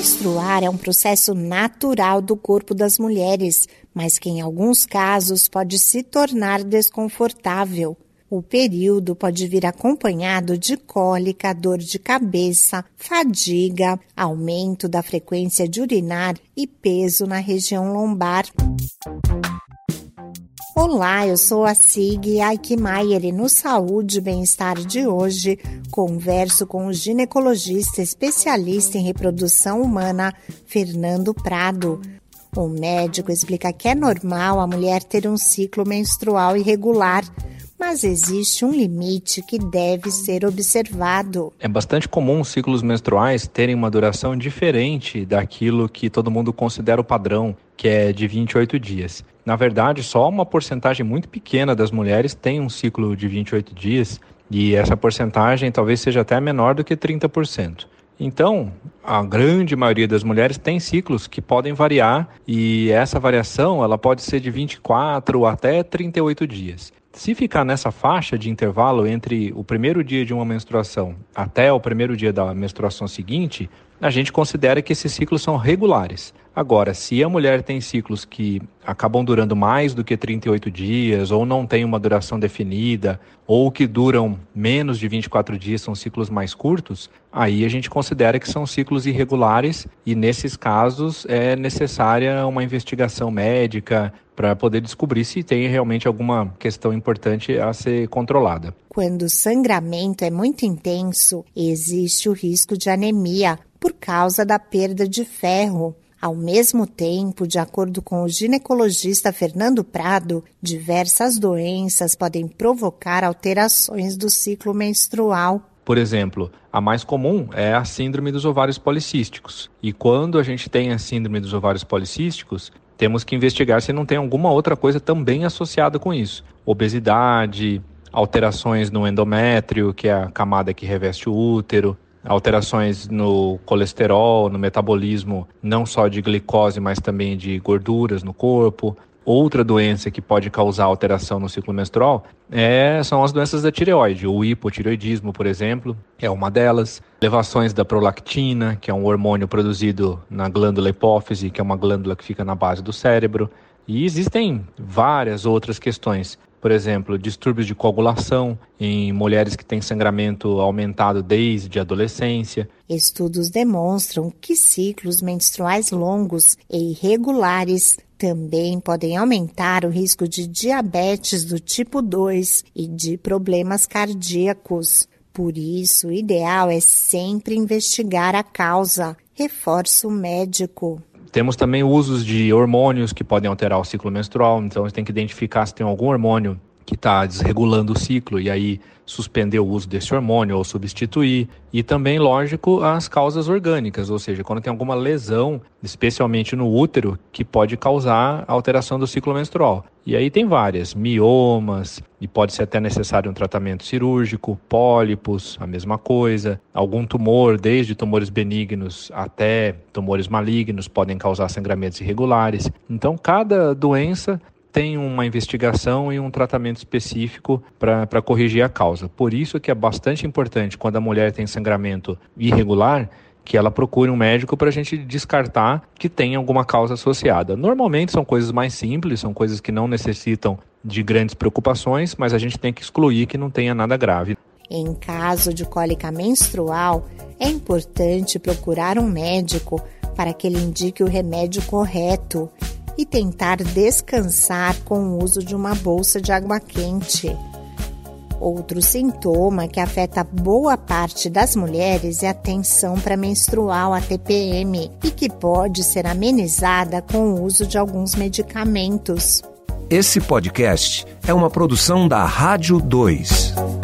Menstruar é um processo natural do corpo das mulheres, mas que em alguns casos pode se tornar desconfortável. O período pode vir acompanhado de cólica, dor de cabeça, fadiga, aumento da frequência de urinar e peso na região lombar. Olá, eu sou a Sig Aikmaier e no Saúde e Bem-Estar de hoje converso com o ginecologista especialista em reprodução humana, Fernando Prado. O médico explica que é normal a mulher ter um ciclo menstrual irregular, mas existe um limite que deve ser observado. É bastante comum os ciclos menstruais terem uma duração diferente daquilo que todo mundo considera o padrão, que é de 28 dias. Na verdade, só uma porcentagem muito pequena das mulheres tem um ciclo de 28 dias, e essa porcentagem talvez seja até menor do que 30%. Então, a grande maioria das mulheres tem ciclos que podem variar e essa variação ela pode ser de 24 até 38 dias. Se ficar nessa faixa de intervalo entre o primeiro dia de uma menstruação até o primeiro dia da menstruação seguinte, a gente considera que esses ciclos são regulares. Agora, se a mulher tem ciclos que acabam durando mais do que 38 dias, ou não tem uma duração definida, ou que duram menos de 24 dias, são ciclos mais curtos, aí a gente considera que são ciclos irregulares e, nesses casos, é necessária uma investigação médica para poder descobrir se tem realmente alguma questão importante a ser controlada. Quando o sangramento é muito intenso, existe o risco de anemia por causa da perda de ferro. Ao mesmo tempo, de acordo com o ginecologista Fernando Prado, diversas doenças podem provocar alterações do ciclo menstrual. Por exemplo, a mais comum é a síndrome dos ovários policísticos. E quando a gente tem a síndrome dos ovários policísticos, temos que investigar se não tem alguma outra coisa também associada com isso. Obesidade, alterações no endométrio, que é a camada que reveste o útero, alterações no colesterol, no metabolismo, não só de glicose, mas também de gorduras no corpo. Outra doença que pode causar alteração no ciclo menstrual é, são as doenças da tireoide. O hipotireoidismo, por exemplo, é uma delas. Elevações da prolactina, que é um hormônio produzido na glândula hipófise, que é uma glândula que fica na base do cérebro. E existem várias outras questões por exemplo, distúrbios de coagulação em mulheres que têm sangramento aumentado desde a adolescência. Estudos demonstram que ciclos menstruais longos e irregulares também podem aumentar o risco de diabetes do tipo 2 e de problemas cardíacos. Por isso, o ideal é sempre investigar a causa. Reforço médico. Temos também usos de hormônios que podem alterar o ciclo menstrual, então a gente tem que identificar se tem algum hormônio que está desregulando o ciclo e aí suspender o uso desse hormônio ou substituir. E também, lógico, as causas orgânicas, ou seja, quando tem alguma lesão, especialmente no útero, que pode causar alteração do ciclo menstrual. E aí tem várias, miomas, e pode ser até necessário um tratamento cirúrgico, pólipos, a mesma coisa, algum tumor, desde tumores benignos até tumores malignos, podem causar sangramentos irregulares. Então, cada doença tem uma investigação e um tratamento específico para corrigir a causa. Por isso que é bastante importante quando a mulher tem sangramento irregular que ela procure um médico para a gente descartar que tem alguma causa associada. Normalmente são coisas mais simples, são coisas que não necessitam de grandes preocupações, mas a gente tem que excluir que não tenha nada grave. Em caso de cólica menstrual, é importante procurar um médico para que ele indique o remédio correto e tentar descansar com o uso de uma bolsa de água quente. Outro sintoma que afeta boa parte das mulheres é a tensão pré-menstrual, a TPM, e que pode ser amenizada com o uso de alguns medicamentos. Esse podcast é uma produção da Rádio 2.